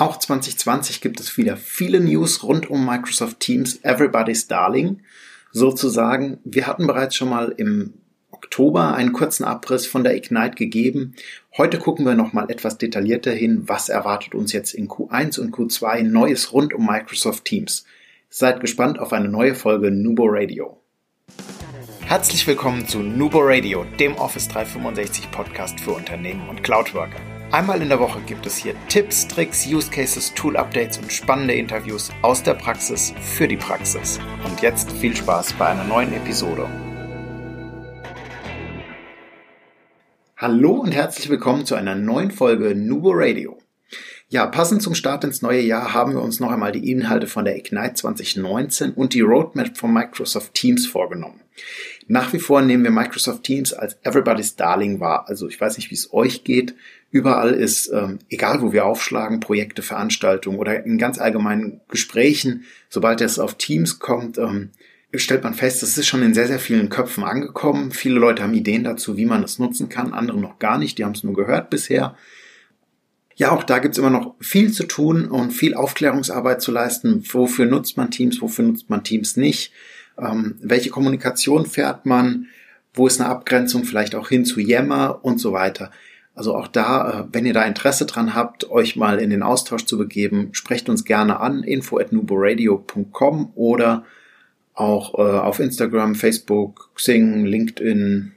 Auch 2020 gibt es wieder viele News rund um Microsoft Teams, Everybody's Darling. Sozusagen, wir hatten bereits schon mal im Oktober einen kurzen Abriss von der Ignite gegeben. Heute gucken wir nochmal etwas detaillierter hin, was erwartet uns jetzt in Q1 und Q2 Neues rund um Microsoft Teams. Seid gespannt auf eine neue Folge Nubo Radio. Herzlich willkommen zu Nubo Radio, dem Office 365 Podcast für Unternehmen und Cloudworker. Einmal in der Woche gibt es hier Tipps, Tricks, Use Cases, Tool Updates und spannende Interviews aus der Praxis für die Praxis. Und jetzt viel Spaß bei einer neuen Episode. Hallo und herzlich willkommen zu einer neuen Folge Nubo Radio. Ja, passend zum Start ins neue Jahr haben wir uns noch einmal die Inhalte von der Ignite 2019 und die Roadmap von Microsoft Teams vorgenommen. Nach wie vor nehmen wir Microsoft Teams als Everybody's Darling wahr. Also ich weiß nicht, wie es euch geht. Überall ist, ähm, egal wo wir aufschlagen, Projekte, Veranstaltungen oder in ganz allgemeinen Gesprächen, sobald es auf Teams kommt, ähm, stellt man fest, es ist schon in sehr, sehr vielen Köpfen angekommen. Viele Leute haben Ideen dazu, wie man es nutzen kann, andere noch gar nicht, die haben es nur gehört bisher. Ja, auch da gibt's immer noch viel zu tun und viel Aufklärungsarbeit zu leisten. Wofür nutzt man Teams, wofür nutzt man Teams nicht? Ähm, welche Kommunikation fährt man? Wo ist eine Abgrenzung vielleicht auch hin zu Yammer und so weiter? Also auch da, äh, wenn ihr da Interesse dran habt, euch mal in den Austausch zu begeben, sprecht uns gerne an, info at nuboradio.com oder auch äh, auf Instagram, Facebook, Xing, LinkedIn,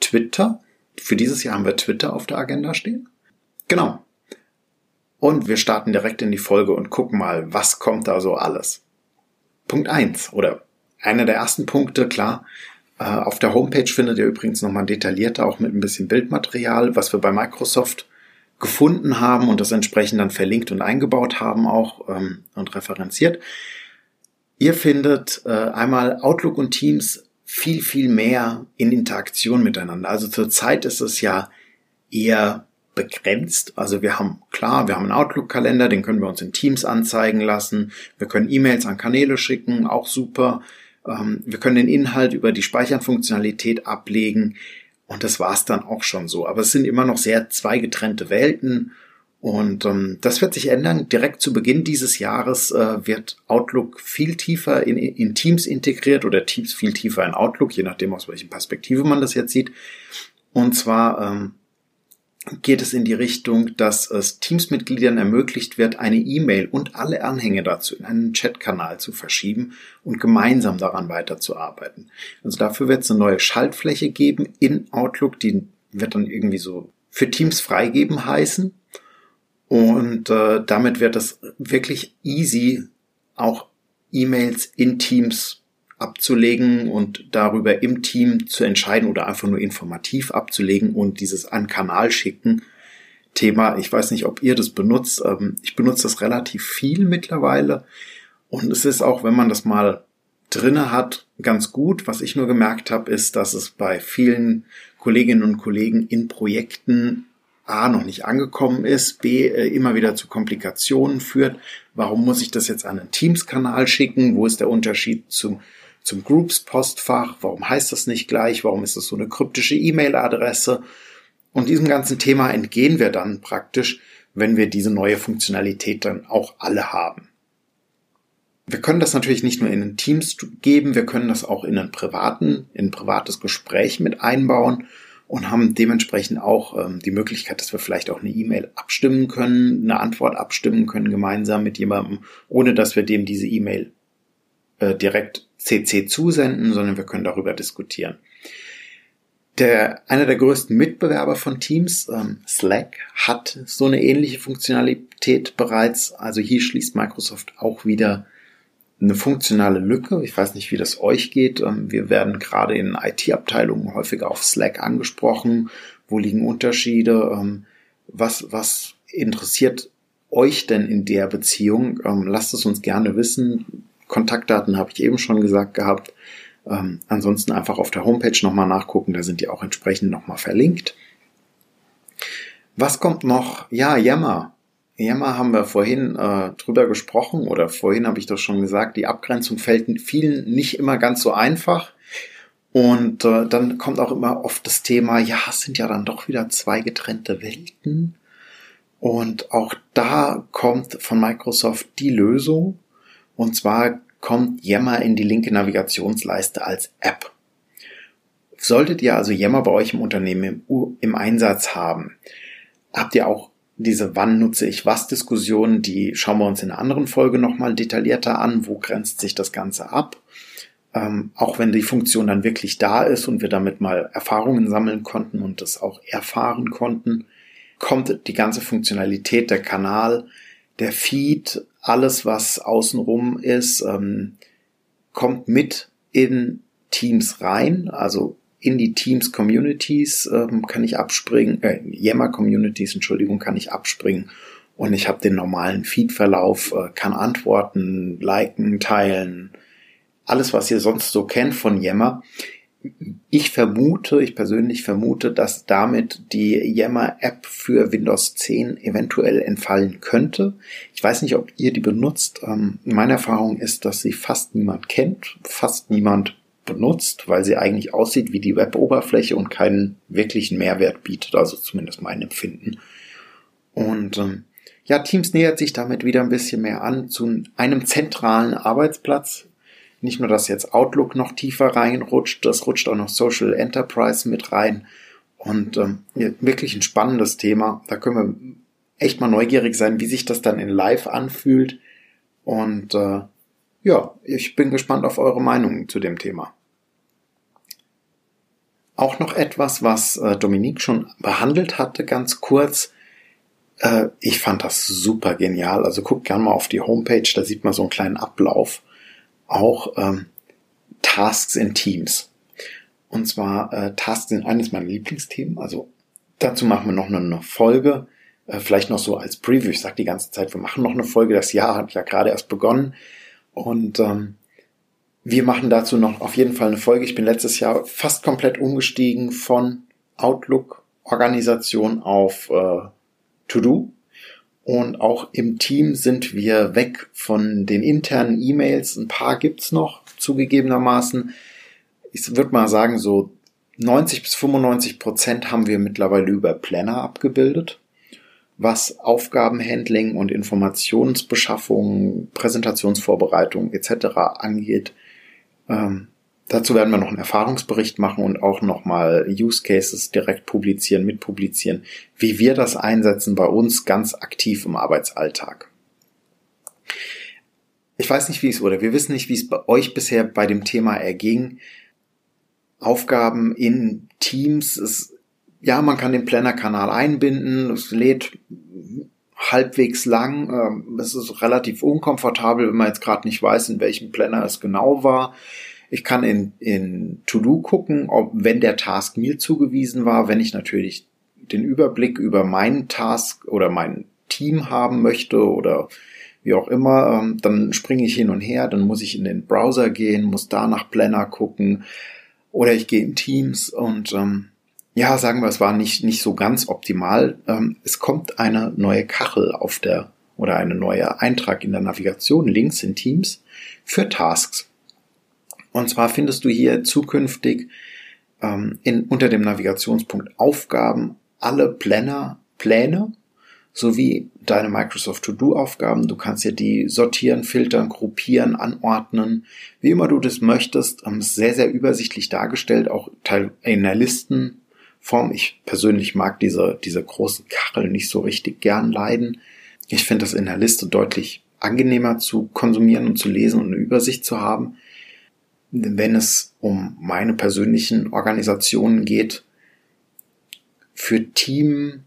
Twitter. Für dieses Jahr haben wir Twitter auf der Agenda stehen. Genau. Und wir starten direkt in die Folge und gucken mal, was kommt da so alles. Punkt eins oder einer der ersten Punkte, klar, äh, auf der Homepage findet ihr übrigens nochmal detaillierter, auch mit ein bisschen Bildmaterial, was wir bei Microsoft gefunden haben und das entsprechend dann verlinkt und eingebaut haben auch ähm, und referenziert. Ihr findet äh, einmal Outlook und Teams viel, viel mehr in Interaktion miteinander. Also zurzeit ist es ja eher begrenzt. Also wir haben, klar, wir haben einen Outlook-Kalender, den können wir uns in Teams anzeigen lassen. Wir können E-Mails an Kanäle schicken, auch super. Ähm, wir können den Inhalt über die Speichernfunktionalität ablegen und das war's dann auch schon so. Aber es sind immer noch sehr zwei getrennte Welten und ähm, das wird sich ändern. Direkt zu Beginn dieses Jahres äh, wird Outlook viel tiefer in, in Teams integriert oder Teams viel tiefer in Outlook, je nachdem aus welchen Perspektive man das jetzt sieht. Und zwar ähm, geht es in die Richtung, dass es Teamsmitgliedern ermöglicht wird, eine E-Mail und alle Anhänge dazu in einen Chatkanal zu verschieben und gemeinsam daran weiterzuarbeiten. Also dafür wird es eine neue Schaltfläche geben in Outlook, die wird dann irgendwie so für Teams freigeben heißen. Und äh, damit wird es wirklich easy, auch E-Mails in Teams abzulegen und darüber im Team zu entscheiden oder einfach nur informativ abzulegen und dieses an Kanal schicken. Thema, ich weiß nicht, ob ihr das benutzt. Ähm, ich benutze das relativ viel mittlerweile. Und es ist auch, wenn man das mal drinne hat, ganz gut. Was ich nur gemerkt habe, ist, dass es bei vielen Kolleginnen und Kollegen in Projekten A noch nicht angekommen ist, B äh, immer wieder zu Komplikationen führt. Warum muss ich das jetzt an einen Teams-Kanal schicken? Wo ist der Unterschied zum zum Groups-Postfach. Warum heißt das nicht gleich? Warum ist das so eine kryptische E-Mail-Adresse? Und diesem ganzen Thema entgehen wir dann praktisch, wenn wir diese neue Funktionalität dann auch alle haben. Wir können das natürlich nicht nur in den Teams geben, wir können das auch in einen privaten, in ein privates Gespräch mit einbauen und haben dementsprechend auch ähm, die Möglichkeit, dass wir vielleicht auch eine E-Mail abstimmen können, eine Antwort abstimmen können gemeinsam mit jemandem, ohne dass wir dem diese E-Mail äh, direkt CC zusenden, sondern wir können darüber diskutieren. Der, einer der größten Mitbewerber von Teams, ähm, Slack, hat so eine ähnliche Funktionalität bereits. Also hier schließt Microsoft auch wieder eine funktionale Lücke. Ich weiß nicht, wie das euch geht. Ähm, wir werden gerade in IT-Abteilungen häufiger auf Slack angesprochen. Wo liegen Unterschiede? Ähm, was, was interessiert euch denn in der Beziehung? Ähm, lasst es uns gerne wissen. Kontaktdaten habe ich eben schon gesagt gehabt. Ähm, ansonsten einfach auf der Homepage nochmal nachgucken, da sind die auch entsprechend nochmal verlinkt. Was kommt noch? Ja, Yammer. Yammer haben wir vorhin äh, drüber gesprochen oder vorhin habe ich das schon gesagt, die Abgrenzung fällt vielen nicht immer ganz so einfach. Und äh, dann kommt auch immer oft das Thema, ja, es sind ja dann doch wieder zwei getrennte Welten. Und auch da kommt von Microsoft die Lösung. Und zwar kommt Yammer in die linke Navigationsleiste als App. Solltet ihr also Yammer bei euch im Unternehmen im, im Einsatz haben, habt ihr auch diese Wann nutze ich was Diskussion, die schauen wir uns in einer anderen Folge nochmal detaillierter an. Wo grenzt sich das Ganze ab? Ähm, auch wenn die Funktion dann wirklich da ist und wir damit mal Erfahrungen sammeln konnten und das auch erfahren konnten, kommt die ganze Funktionalität, der Kanal, der Feed, alles was außenrum ist, ähm, kommt mit in Teams rein. Also in die Teams Communities ähm, kann ich abspringen, äh, Yammer Communities, Entschuldigung, kann ich abspringen und ich habe den normalen Feed-Verlauf, äh, kann antworten, liken, teilen, alles, was ihr sonst so kennt von Yammer. Ich vermute, ich persönlich vermute, dass damit die Yammer-App für Windows 10 eventuell entfallen könnte. Ich weiß nicht, ob ihr die benutzt. Ähm, meine Erfahrung ist, dass sie fast niemand kennt, fast niemand benutzt, weil sie eigentlich aussieht wie die Web-Oberfläche und keinen wirklichen Mehrwert bietet, also zumindest mein Empfinden. Und ähm, ja, Teams nähert sich damit wieder ein bisschen mehr an zu einem zentralen Arbeitsplatz. Nicht nur, dass jetzt Outlook noch tiefer reinrutscht, das rutscht auch noch Social Enterprise mit rein. Und ähm, wirklich ein spannendes Thema. Da können wir echt mal neugierig sein, wie sich das dann in Live anfühlt. Und äh, ja, ich bin gespannt auf eure Meinungen zu dem Thema. Auch noch etwas, was äh, Dominique schon behandelt hatte, ganz kurz. Äh, ich fand das super genial. Also guckt gerne mal auf die Homepage, da sieht man so einen kleinen Ablauf. Auch ähm, Tasks in Teams. Und zwar äh, Tasks sind eines meiner Lieblingsthemen. Also dazu machen wir noch eine Folge. Äh, vielleicht noch so als Preview. Ich sage die ganze Zeit, wir machen noch eine Folge. Das Jahr hat ja gerade erst begonnen. Und ähm, wir machen dazu noch auf jeden Fall eine Folge. Ich bin letztes Jahr fast komplett umgestiegen von Outlook-Organisation auf äh, To-Do. Und auch im Team sind wir weg von den internen E-Mails. Ein paar gibt's noch, zugegebenermaßen. Ich würde mal sagen, so 90 bis 95 Prozent haben wir mittlerweile über Planner abgebildet was Aufgabenhandling und Informationsbeschaffung, Präsentationsvorbereitung etc. angeht. Ähm, dazu werden wir noch einen Erfahrungsbericht machen und auch nochmal Use Cases direkt publizieren, mitpublizieren, wie wir das einsetzen bei uns ganz aktiv im Arbeitsalltag. Ich weiß nicht, wie es oder wir wissen nicht, wie es bei euch bisher bei dem Thema erging. Aufgaben in Teams ist ja, man kann den Planner-Kanal einbinden. Es lädt halbwegs lang. Ähm, es ist relativ unkomfortabel, wenn man jetzt gerade nicht weiß, in welchem Planner es genau war. Ich kann in, in To-Do gucken, ob, wenn der Task mir zugewiesen war, wenn ich natürlich den Überblick über meinen Task oder mein Team haben möchte oder wie auch immer, ähm, dann springe ich hin und her, dann muss ich in den Browser gehen, muss da nach Planner gucken oder ich gehe in Teams und ähm, ja, sagen wir, es war nicht, nicht so ganz optimal. Ähm, es kommt eine neue Kachel auf der oder eine neue Eintrag in der Navigation links in Teams für Tasks. Und zwar findest du hier zukünftig ähm, in, unter dem Navigationspunkt Aufgaben alle Planner, Pläne sowie deine Microsoft To-Do-Aufgaben. Du kannst ja die sortieren, filtern, gruppieren, anordnen, wie immer du das möchtest. Ähm, sehr, sehr übersichtlich dargestellt, auch in der Listen Form. Ich persönlich mag diese, diese großen Kacheln nicht so richtig gern leiden. Ich finde das in der Liste deutlich angenehmer zu konsumieren und zu lesen und eine Übersicht zu haben. Wenn es um meine persönlichen Organisationen geht, für Team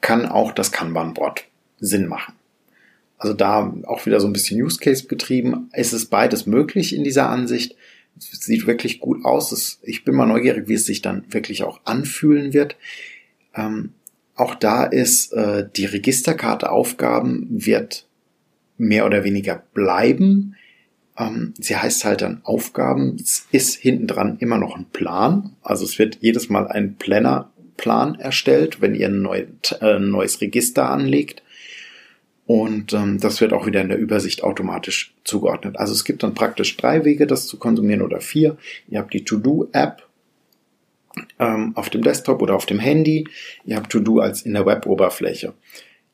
kann auch das Kanban-Board Sinn machen. Also da auch wieder so ein bisschen Use Case getrieben. Es ist beides möglich in dieser Ansicht sieht wirklich gut aus. ich bin mal neugierig, wie es sich dann wirklich auch anfühlen wird. Ähm, auch da ist äh, die Registerkarte Aufgaben wird mehr oder weniger bleiben. Ähm, sie heißt halt dann Aufgaben. Es ist hinten dran immer noch ein Plan. Also es wird jedes Mal ein Plannerplan erstellt, wenn ihr ein, neu, äh, neues Register anlegt. Und ähm, das wird auch wieder in der Übersicht automatisch zugeordnet. Also es gibt dann praktisch drei Wege, das zu konsumieren oder vier. Ihr habt die To-Do-App ähm, auf dem Desktop oder auf dem Handy. Ihr habt To-Do als in der Web-Oberfläche.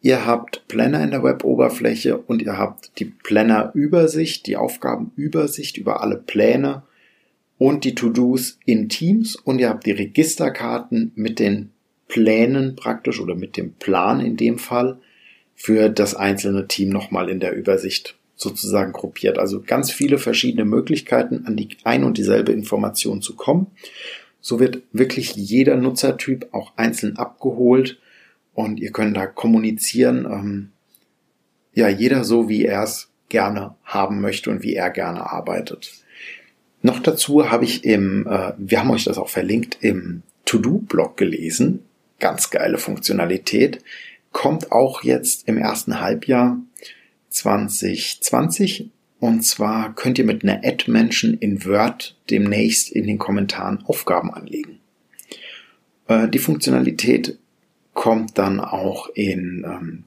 Ihr habt Planner in der Web-Oberfläche und ihr habt die Planner-Übersicht, die Aufgabenübersicht über alle Pläne und die To-Dos in Teams und ihr habt die Registerkarten mit den Plänen praktisch oder mit dem Plan in dem Fall für das einzelne Team nochmal in der Übersicht sozusagen gruppiert. Also ganz viele verschiedene Möglichkeiten, an die ein und dieselbe Information zu kommen. So wird wirklich jeder Nutzertyp auch einzeln abgeholt und ihr könnt da kommunizieren, ähm, ja, jeder so, wie er es gerne haben möchte und wie er gerne arbeitet. Noch dazu habe ich im, äh, wir haben euch das auch verlinkt, im To-Do-Blog gelesen. Ganz geile Funktionalität. Kommt auch jetzt im ersten Halbjahr 2020. Und zwar könnt ihr mit einer Ad-Menschen in Word demnächst in den Kommentaren Aufgaben anlegen. Äh, die Funktionalität kommt dann auch in ähm,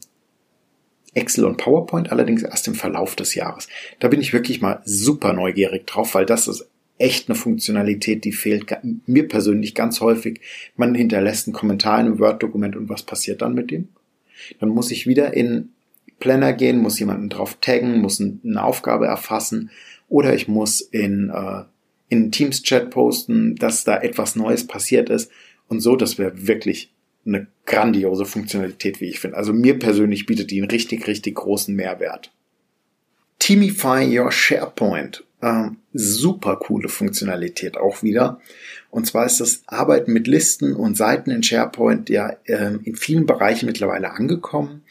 Excel und PowerPoint, allerdings erst im Verlauf des Jahres. Da bin ich wirklich mal super neugierig drauf, weil das ist echt eine Funktionalität, die fehlt mir persönlich ganz häufig. Man hinterlässt einen Kommentar in einem Word-Dokument und was passiert dann mit dem? Dann muss ich wieder in Planner gehen, muss jemanden drauf taggen, muss eine Aufgabe erfassen oder ich muss in, äh, in Teams-Chat posten, dass da etwas Neues passiert ist und so, das wäre wirklich eine grandiose Funktionalität, wie ich finde. Also mir persönlich bietet die einen richtig, richtig großen Mehrwert. Teamify Your SharePoint. Ähm, super coole Funktionalität auch wieder. Und zwar ist das Arbeiten mit Listen und Seiten in SharePoint ja ähm, in vielen Bereichen mittlerweile angekommen.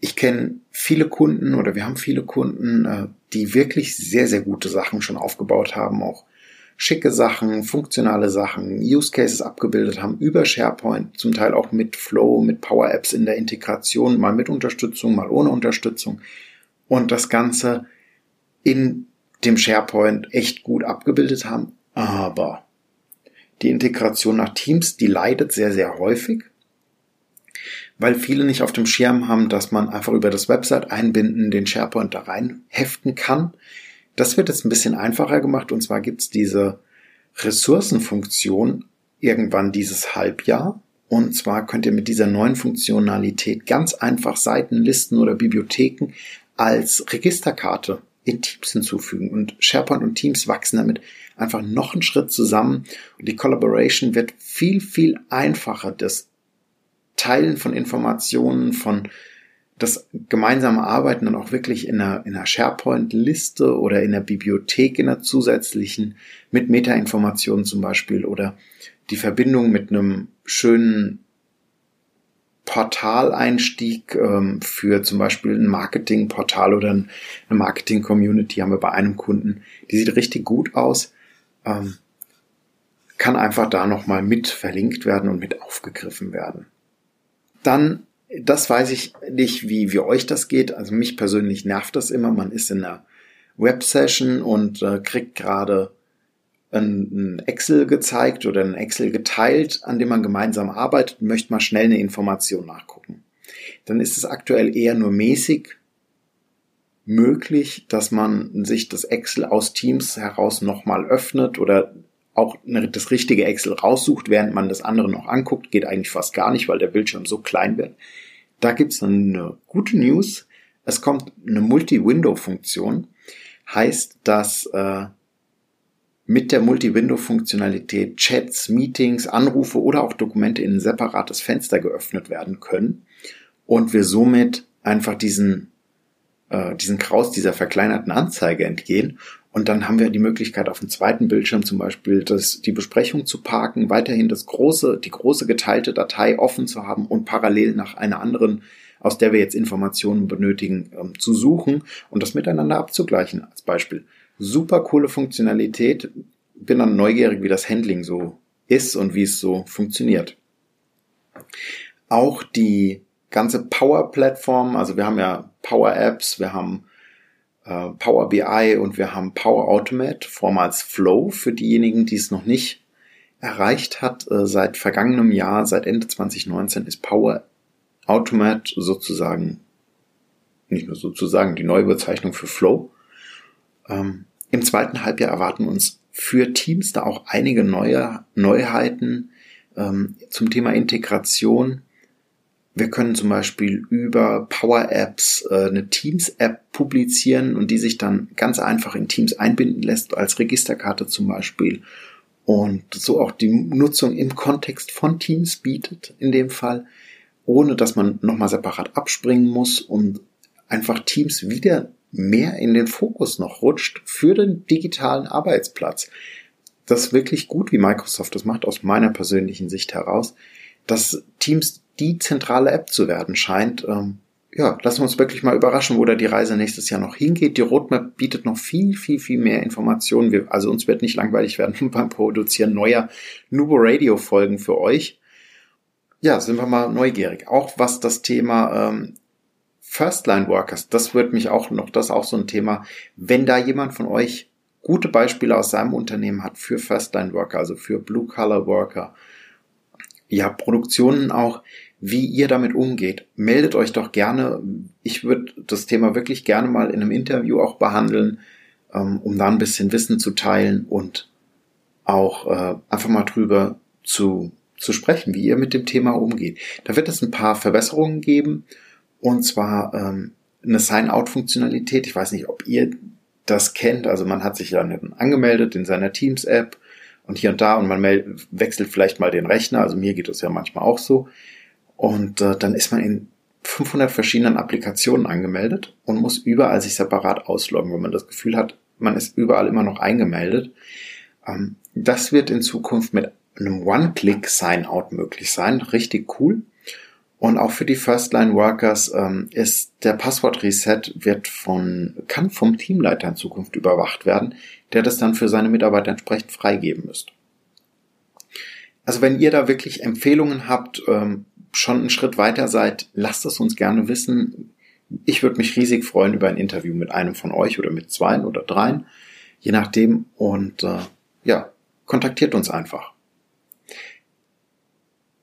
Ich kenne viele Kunden oder wir haben viele Kunden, äh, die wirklich sehr, sehr gute Sachen schon aufgebaut haben, auch schicke Sachen, funktionale Sachen, Use Cases abgebildet haben über SharePoint, zum Teil auch mit Flow, mit Power Apps in der Integration, mal mit Unterstützung, mal ohne Unterstützung und das Ganze in dem SharePoint echt gut abgebildet haben. Aber die Integration nach Teams, die leidet sehr, sehr häufig, weil viele nicht auf dem Schirm haben, dass man einfach über das Website einbinden den SharePoint da rein heften kann. Das wird jetzt ein bisschen einfacher gemacht und zwar gibt's diese Ressourcenfunktion irgendwann dieses Halbjahr. Und zwar könnt ihr mit dieser neuen Funktionalität ganz einfach Seiten, Listen oder Bibliotheken als Registerkarte in Teams hinzufügen. Und SharePoint und Teams wachsen damit einfach noch einen Schritt zusammen. Und die Collaboration wird viel, viel einfacher. Das Teilen von Informationen, von das gemeinsame Arbeiten dann auch wirklich in einer, in einer SharePoint-Liste oder in der Bibliothek in einer zusätzlichen mit Metainformationen zum Beispiel oder die Verbindung mit einem schönen Portaleinstieg ähm, für zum Beispiel ein Marketingportal oder eine Marketing-Community haben wir bei einem Kunden. Die sieht richtig gut aus. Ähm, kann einfach da nochmal mit verlinkt werden und mit aufgegriffen werden. Dann das weiß ich nicht, wie, wie euch das geht. Also mich persönlich nervt das immer. Man ist in einer Web-Session und äh, kriegt gerade ein, Excel gezeigt oder ein Excel geteilt, an dem man gemeinsam arbeitet und möchte mal schnell eine Information nachgucken. Dann ist es aktuell eher nur mäßig möglich, dass man sich das Excel aus Teams heraus nochmal öffnet oder auch das richtige Excel raussucht, während man das andere noch anguckt, geht eigentlich fast gar nicht, weil der Bildschirm so klein wird. Da gibt's eine gute News. Es kommt eine Multi-Window-Funktion. Heißt, dass äh, mit der Multi-Window-Funktionalität Chats, Meetings, Anrufe oder auch Dokumente in ein separates Fenster geöffnet werden können und wir somit einfach diesen äh, diesen Kraus dieser verkleinerten Anzeige entgehen und dann haben wir die Möglichkeit, auf dem zweiten Bildschirm zum Beispiel das, die Besprechung zu parken, weiterhin das große, die große geteilte Datei offen zu haben und parallel nach einer anderen, aus der wir jetzt Informationen benötigen, ähm, zu suchen und das miteinander abzugleichen als Beispiel. Super coole Funktionalität. Bin dann neugierig, wie das Handling so ist und wie es so funktioniert. Auch die ganze Power-Plattform, also wir haben ja Power-Apps, wir haben äh, Power BI und wir haben Power Automate, vormals Flow für diejenigen, die es noch nicht erreicht hat. Äh, seit vergangenem Jahr, seit Ende 2019 ist Power Automate sozusagen, nicht nur sozusagen, die neue Bezeichnung für Flow. Ähm, Im zweiten Halbjahr erwarten uns für Teams da auch einige neue Neuheiten ähm, zum Thema Integration Wir können zum Beispiel über Power Apps äh, eine Teams-App publizieren und die sich dann ganz einfach in Teams einbinden lässt, als Registerkarte zum Beispiel. Und so auch die Nutzung im Kontext von Teams bietet in dem Fall, ohne dass man nochmal separat abspringen muss und einfach Teams wieder mehr in den Fokus noch rutscht für den digitalen Arbeitsplatz. Das ist wirklich gut, wie Microsoft das macht, aus meiner persönlichen Sicht heraus, dass Teams die zentrale App zu werden scheint. Ähm, ja, lassen wir uns wirklich mal überraschen, wo da die Reise nächstes Jahr noch hingeht. Die Roadmap bietet noch viel, viel, viel mehr Informationen. Wir, also uns wird nicht langweilig werden beim Produzieren neuer Nubo Radio Folgen für euch. Ja, sind wir mal neugierig. Auch was das Thema ähm, First-Line Workers, das wird mich auch noch, das ist auch so ein Thema. Wenn da jemand von euch gute Beispiele aus seinem Unternehmen hat für First-Line Worker, also für Blue-Collar Worker, ja, Produktionen auch, wie ihr damit umgeht, meldet euch doch gerne. Ich würde das Thema wirklich gerne mal in einem Interview auch behandeln, ähm, um da ein bisschen Wissen zu teilen und auch äh, einfach mal drüber zu, zu sprechen, wie ihr mit dem Thema umgeht. Da wird es ein paar Verbesserungen geben und zwar ähm, eine Sign-out-Funktionalität. Ich weiß nicht, ob ihr das kennt. Also man hat sich ja angemeldet in seiner Teams-App und hier und da und man wechselt vielleicht mal den Rechner. Also mir geht das ja manchmal auch so. Und äh, dann ist man in 500 verschiedenen Applikationen angemeldet und muss überall sich separat ausloggen, wenn man das Gefühl hat, man ist überall immer noch eingemeldet. Ähm, das wird in Zukunft mit einem One-Click-Sign-Out möglich sein. Richtig cool. Und auch für die First-Line-Workers ähm, ist der Passwort-Reset wird von, kann vom Teamleiter in Zukunft überwacht werden, der das dann für seine Mitarbeiter entsprechend freigeben müsste. Also wenn ihr da wirklich Empfehlungen habt, ähm, schon einen Schritt weiter seid, lasst es uns gerne wissen. Ich würde mich riesig freuen über ein Interview mit einem von euch oder mit zweien oder dreien, je nachdem. Und äh, ja, kontaktiert uns einfach.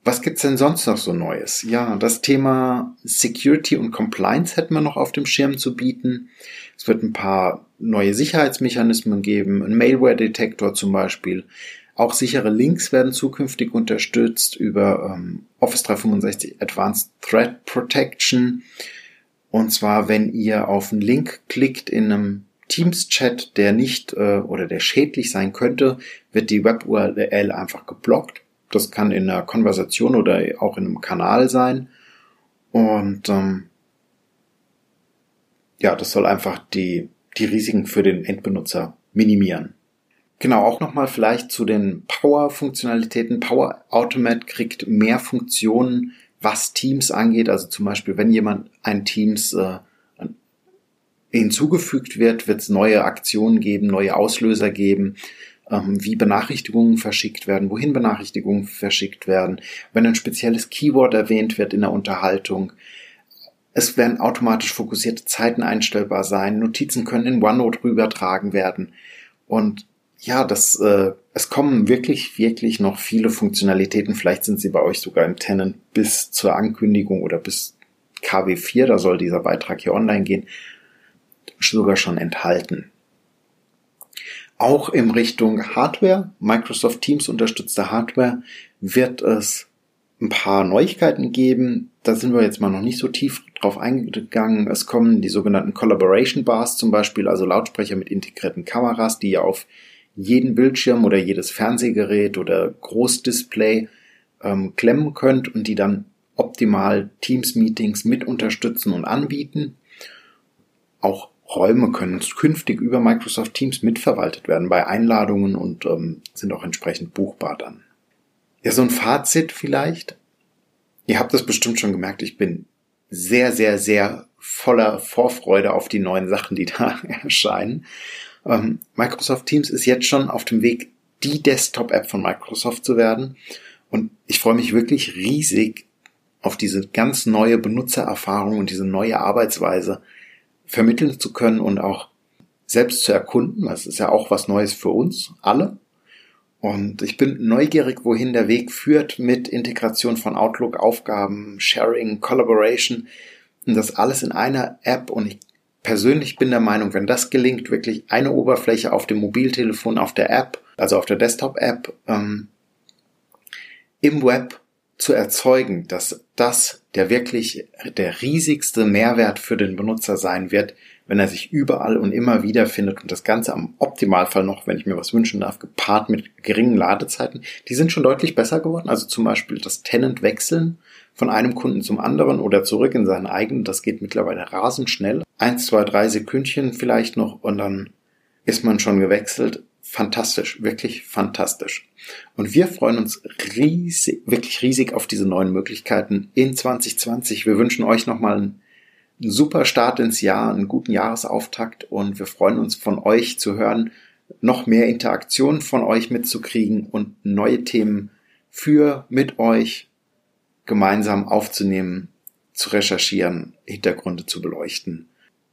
Was gibt's denn sonst noch so Neues? Ja, das Thema Security und Compliance hätten wir noch auf dem Schirm zu bieten. Es wird ein paar neue Sicherheitsmechanismen geben, ein Malware-Detektor zum Beispiel. Auch sichere Links werden zukünftig unterstützt über ähm, Office 365 Advanced Threat Protection. Und zwar, wenn ihr auf einen Link klickt in einem Teams-Chat, der nicht äh, oder der schädlich sein könnte, wird die Web-URL einfach geblockt das kann in einer Konversation oder auch in einem Kanal sein. Und ähm, ja, das soll einfach die, die Risiken für den Endbenutzer minimieren. Genau, auch nochmal vielleicht zu den Power-Funktionalitäten. Power Automate kriegt mehr Funktionen, was Teams angeht. Also zum Beispiel, wenn jemand ein Teams äh, hinzugefügt wird, wird es neue Aktionen geben, neue Auslöser geben wie Benachrichtigungen verschickt werden, wohin Benachrichtigungen verschickt werden, wenn ein spezielles Keyword erwähnt wird in der Unterhaltung. Es werden automatisch fokussierte Zeiten einstellbar sein, Notizen können in OneNote rübertragen werden und ja, das, äh, es kommen wirklich, wirklich noch viele Funktionalitäten. Vielleicht sind sie bei euch sogar im Tenant bis zur Ankündigung oder bis KW4, da soll dieser Beitrag hier online gehen, sogar schon enthalten. Auch in Richtung Hardware, Microsoft Teams unterstützte Hardware, wird es ein paar Neuigkeiten geben. Da sind wir jetzt mal noch nicht so tief drauf eingegangen. Es kommen die sogenannten Collaboration Bars zum Beispiel, also Lautsprecher mit integrierten Kameras, die ihr auf jeden Bildschirm oder jedes Fernsehgerät oder Großdisplay ähm, klemmen könnt und die dann optimal Teams-Meetings mit unterstützen und anbieten. Auch Räume können künftig über Microsoft Teams mitverwaltet werden bei Einladungen und ähm, sind auch entsprechend buchbar dann. Ja, so ein Fazit vielleicht. Ihr habt das bestimmt schon gemerkt, ich bin sehr, sehr, sehr voller Vorfreude auf die neuen Sachen, die da erscheinen. Ähm, Microsoft Teams ist jetzt schon auf dem Weg, die Desktop-App von Microsoft zu werden. Und ich freue mich wirklich riesig auf diese ganz neue Benutzererfahrung und diese neue Arbeitsweise, vermitteln zu können und auch selbst zu erkunden. Das ist ja auch was Neues für uns alle. Und ich bin neugierig, wohin der Weg führt mit Integration von Outlook, Aufgaben, Sharing, Collaboration und das alles in einer App. Und ich persönlich bin der Meinung, wenn das gelingt, wirklich eine Oberfläche auf dem Mobiltelefon, auf der App, also auf der Desktop-App, ähm, im Web zu erzeugen, dass das der wirklich der riesigste Mehrwert für den Benutzer sein wird, wenn er sich überall und immer wieder findet und das Ganze am Optimalfall noch, wenn ich mir was wünschen darf, gepaart mit geringen Ladezeiten, die sind schon deutlich besser geworden. Also zum Beispiel das Tenant wechseln von einem Kunden zum anderen oder zurück in seinen eigenen, das geht mittlerweile rasend schnell. Eins, zwei, drei Sekündchen vielleicht noch und dann ist man schon gewechselt. Fantastisch, wirklich fantastisch. Und wir freuen uns riesig, wirklich riesig auf diese neuen Möglichkeiten in 2020. Wir wünschen euch nochmal einen super Start ins Jahr, einen guten Jahresauftakt und wir freuen uns von euch zu hören, noch mehr Interaktion von euch mitzukriegen und neue Themen für mit euch gemeinsam aufzunehmen, zu recherchieren, Hintergründe zu beleuchten.